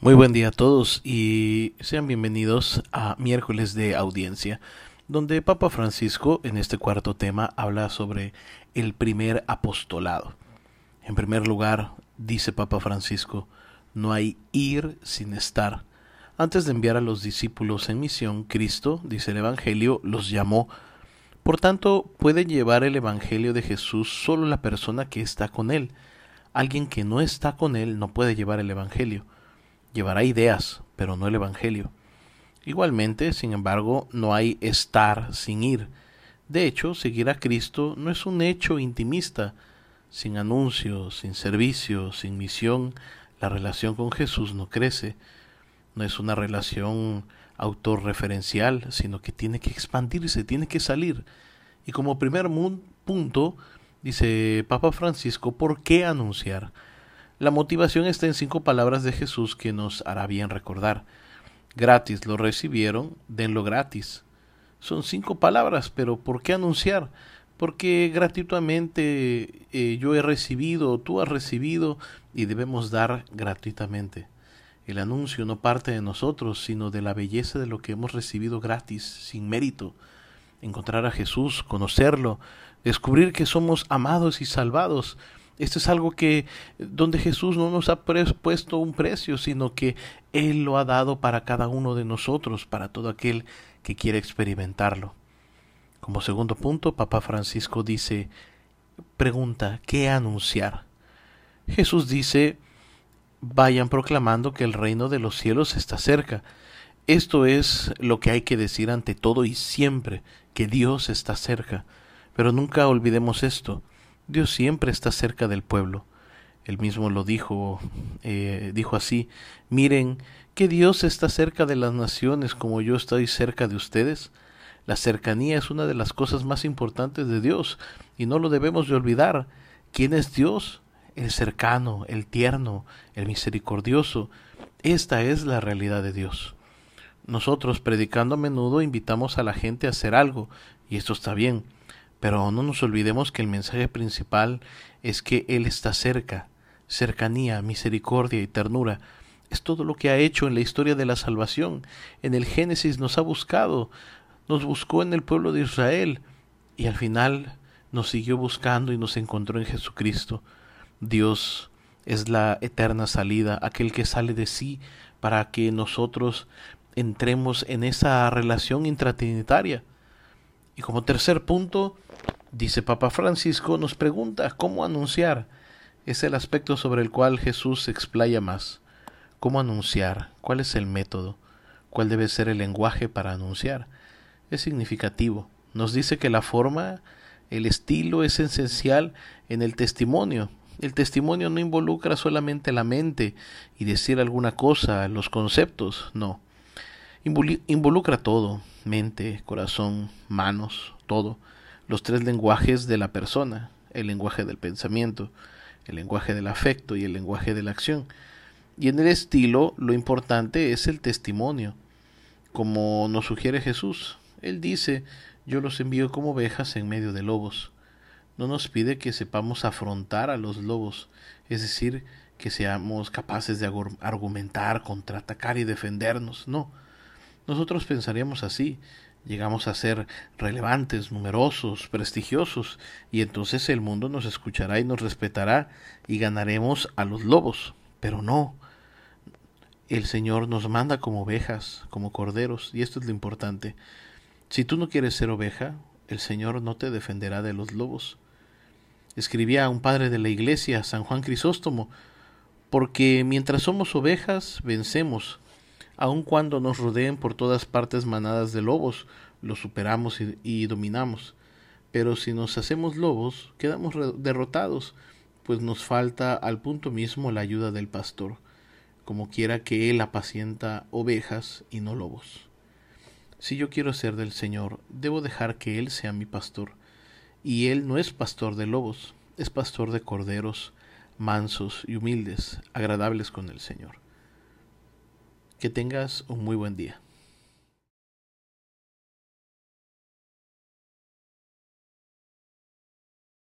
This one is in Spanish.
Muy buen día a todos y sean bienvenidos a miércoles de audiencia, donde Papa Francisco en este cuarto tema habla sobre el primer apostolado. En primer lugar, dice Papa Francisco, no hay ir sin estar. Antes de enviar a los discípulos en misión, Cristo, dice el Evangelio, los llamó. Por tanto, puede llevar el Evangelio de Jesús solo la persona que está con él. Alguien que no está con él no puede llevar el Evangelio llevará ideas, pero no el Evangelio. Igualmente, sin embargo, no hay estar sin ir. De hecho, seguir a Cristo no es un hecho intimista. Sin anuncio, sin servicio, sin misión, la relación con Jesús no crece. No es una relación autorreferencial, sino que tiene que expandirse, tiene que salir. Y como primer punto, dice Papa Francisco, ¿por qué anunciar? La motivación está en cinco palabras de Jesús que nos hará bien recordar. Gratis lo recibieron, denlo gratis. Son cinco palabras, pero ¿por qué anunciar? Porque gratuitamente eh, yo he recibido, tú has recibido y debemos dar gratuitamente. El anuncio no parte de nosotros, sino de la belleza de lo que hemos recibido gratis, sin mérito. Encontrar a Jesús, conocerlo, descubrir que somos amados y salvados, esto es algo que donde Jesús no nos ha puesto un precio, sino que Él lo ha dado para cada uno de nosotros, para todo aquel que quiere experimentarlo. Como segundo punto, Papa Francisco dice, pregunta, ¿qué anunciar? Jesús dice, vayan proclamando que el reino de los cielos está cerca. Esto es lo que hay que decir ante todo y siempre, que Dios está cerca. Pero nunca olvidemos esto, Dios siempre está cerca del pueblo. Él mismo lo dijo, eh, dijo así, miren que Dios está cerca de las naciones como yo estoy cerca de ustedes. La cercanía es una de las cosas más importantes de Dios y no lo debemos de olvidar. ¿Quién es Dios? El cercano, el tierno, el misericordioso. Esta es la realidad de Dios. Nosotros, predicando a menudo, invitamos a la gente a hacer algo, y esto está bien, pero no nos olvidemos que el mensaje principal es que Él está cerca, cercanía, misericordia y ternura. Es todo lo que ha hecho en la historia de la salvación. En el Génesis nos ha buscado, nos buscó en el pueblo de Israel y al final nos siguió buscando y nos encontró en Jesucristo. Dios es la eterna salida, aquel que sale de sí para que nosotros entremos en esa relación intratrinitaria. Y como tercer punto, dice Papa Francisco, nos pregunta cómo anunciar. Es el aspecto sobre el cual Jesús se explaya más. ¿Cómo anunciar? ¿Cuál es el método? ¿Cuál debe ser el lenguaje para anunciar? Es significativo. Nos dice que la forma, el estilo es esencial en el testimonio. El testimonio no involucra solamente la mente y decir alguna cosa, los conceptos, no involucra todo, mente, corazón, manos, todo, los tres lenguajes de la persona, el lenguaje del pensamiento, el lenguaje del afecto y el lenguaje de la acción. Y en el estilo lo importante es el testimonio, como nos sugiere Jesús. Él dice, yo los envío como ovejas en medio de lobos. No nos pide que sepamos afrontar a los lobos, es decir, que seamos capaces de argumentar, contraatacar y defendernos, no nosotros pensaríamos así, llegamos a ser relevantes, numerosos, prestigiosos, y entonces el mundo nos escuchará y nos respetará y ganaremos a los lobos. Pero no, el Señor nos manda como ovejas, como corderos, y esto es lo importante. Si tú no quieres ser oveja, el Señor no te defenderá de los lobos. Escribía un padre de la iglesia, San Juan Crisóstomo, porque mientras somos ovejas, vencemos, aun cuando nos rodeen por todas partes manadas de lobos, los superamos y, dominamos. Pero si nos hacemos lobos, quedamos derrotados, pues nos falta al punto mismo la ayuda del pastor, como quiera que él apacienta ovejas y no lobos. Si yo quiero ser del Señor, debo dejar que Él sea mi pastor. Y Él no es pastor de lobos, es pastor de corderos, mansos y humildes, agradables con el Señor. Que tengas un muy buen día.